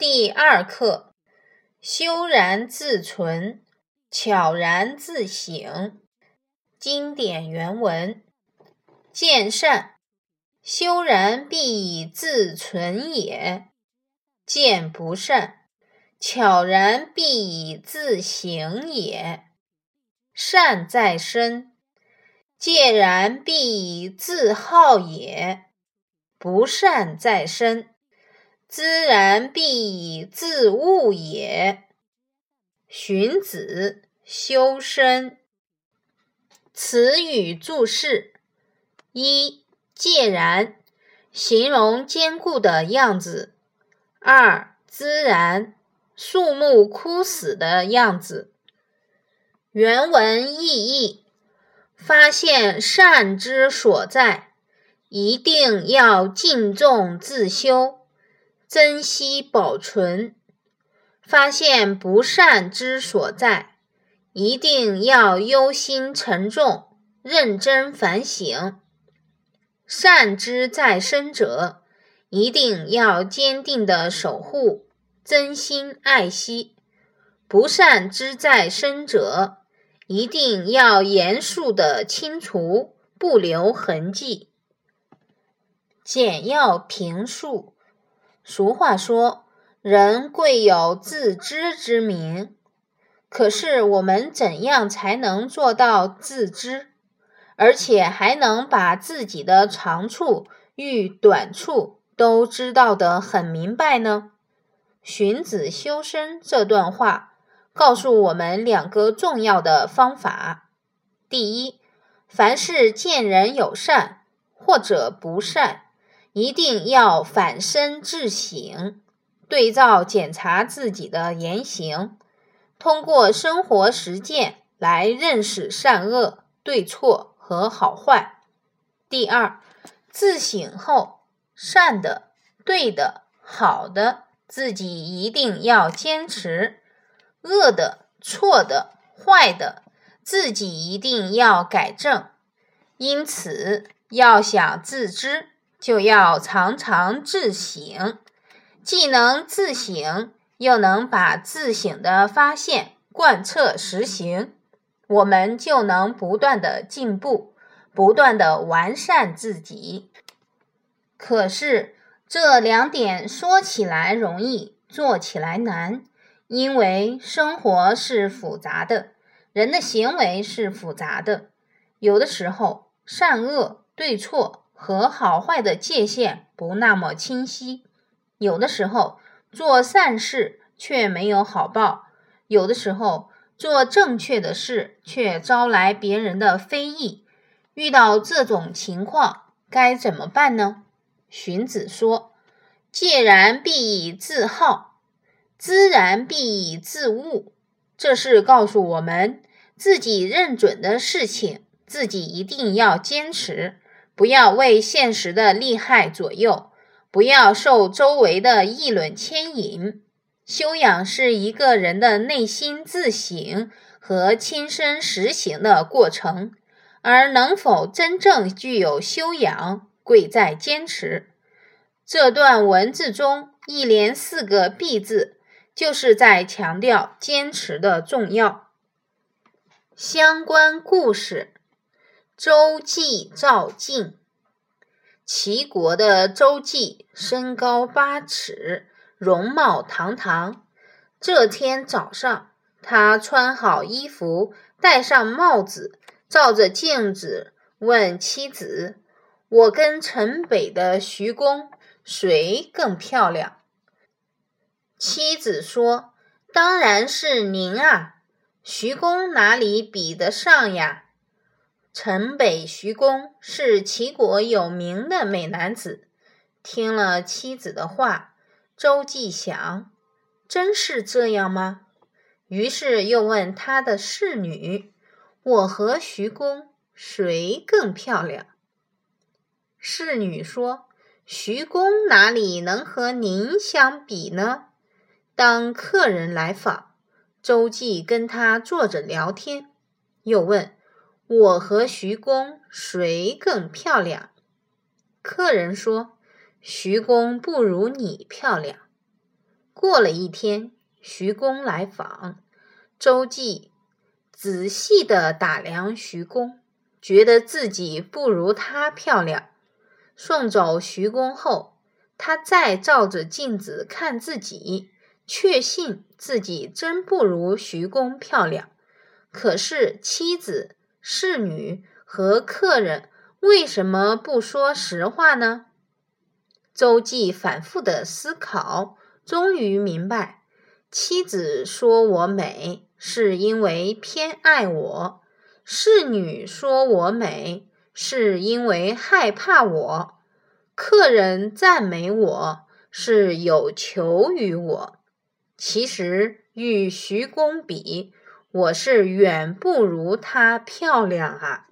第二课：修然自存，悄然自省。经典原文：见善，修然必以自存也；见不善，悄然必以自省也。善在身，戒然必以自好也；不善在身。孜然必以自悟也。荀子·修身。词语注释：一、介然，形容坚固的样子；二、孜然，树木枯死的样子。原文意义：发现善之所在，一定要敬重自修。珍惜保存，发现不善之所在，一定要忧心沉重，认真反省。善之在身者，一定要坚定的守护，真心爱惜；不善之在身者，一定要严肃的清除，不留痕迹。简要评述。俗话说：“人贵有自知之明。”可是我们怎样才能做到自知，而且还能把自己的长处与短处都知道得很明白呢？荀子修身这段话告诉我们两个重要的方法：第一，凡是见人有善或者不善。一定要反身自省，对照检查自己的言行，通过生活实践来认识善恶、对错和好坏。第二，自省后，善的、对的、好的，自己一定要坚持；恶的、错的、坏的，自己一定要改正。因此，要想自知。就要常常自省，既能自省，又能把自省的发现贯彻实行，我们就能不断的进步，不断的完善自己。可是这两点说起来容易，做起来难，因为生活是复杂的，人的行为是复杂的，有的时候善恶对错。和好坏的界限不那么清晰，有的时候做善事却没有好报，有的时候做正确的事却招来别人的非议。遇到这种情况该怎么办呢？荀子说：“戒然必以自好，孜然必以自悟。”这是告诉我们，自己认准的事情，自己一定要坚持。不要为现实的利害左右，不要受周围的议论牵引。修养是一个人的内心自省和亲身实行的过程，而能否真正具有修养，贵在坚持。这段文字中一连四个“必”字，就是在强调坚持的重要。相关故事。周忌赵晋，齐国的周忌身高八尺，容貌堂堂。这天早上，他穿好衣服，戴上帽子，照着镜子问妻子：“我跟城北的徐公，谁更漂亮？”妻子说：“当然是您啊，徐公哪里比得上呀？”城北徐公是齐国有名的美男子。听了妻子的话，周忌想：真是这样吗？于是又问他的侍女：“我和徐公谁更漂亮？”侍女说：“徐公哪里能和您相比呢？”当客人来访，周忌跟他坐着聊天，又问。我和徐公谁更漂亮？客人说：“徐公不如你漂亮。”过了一天，徐公来访，周忌仔细地打量徐公，觉得自己不如他漂亮。送走徐公后，他再照着镜子看自己，确信自己真不如徐公漂亮。可是妻子、侍女和客人为什么不说实话呢？周忌反复的思考，终于明白：妻子说我美，是因为偏爱我；侍女说我美，是因为害怕我；客人赞美我，是有求于我。其实与徐公比，我是远不如她漂亮啊！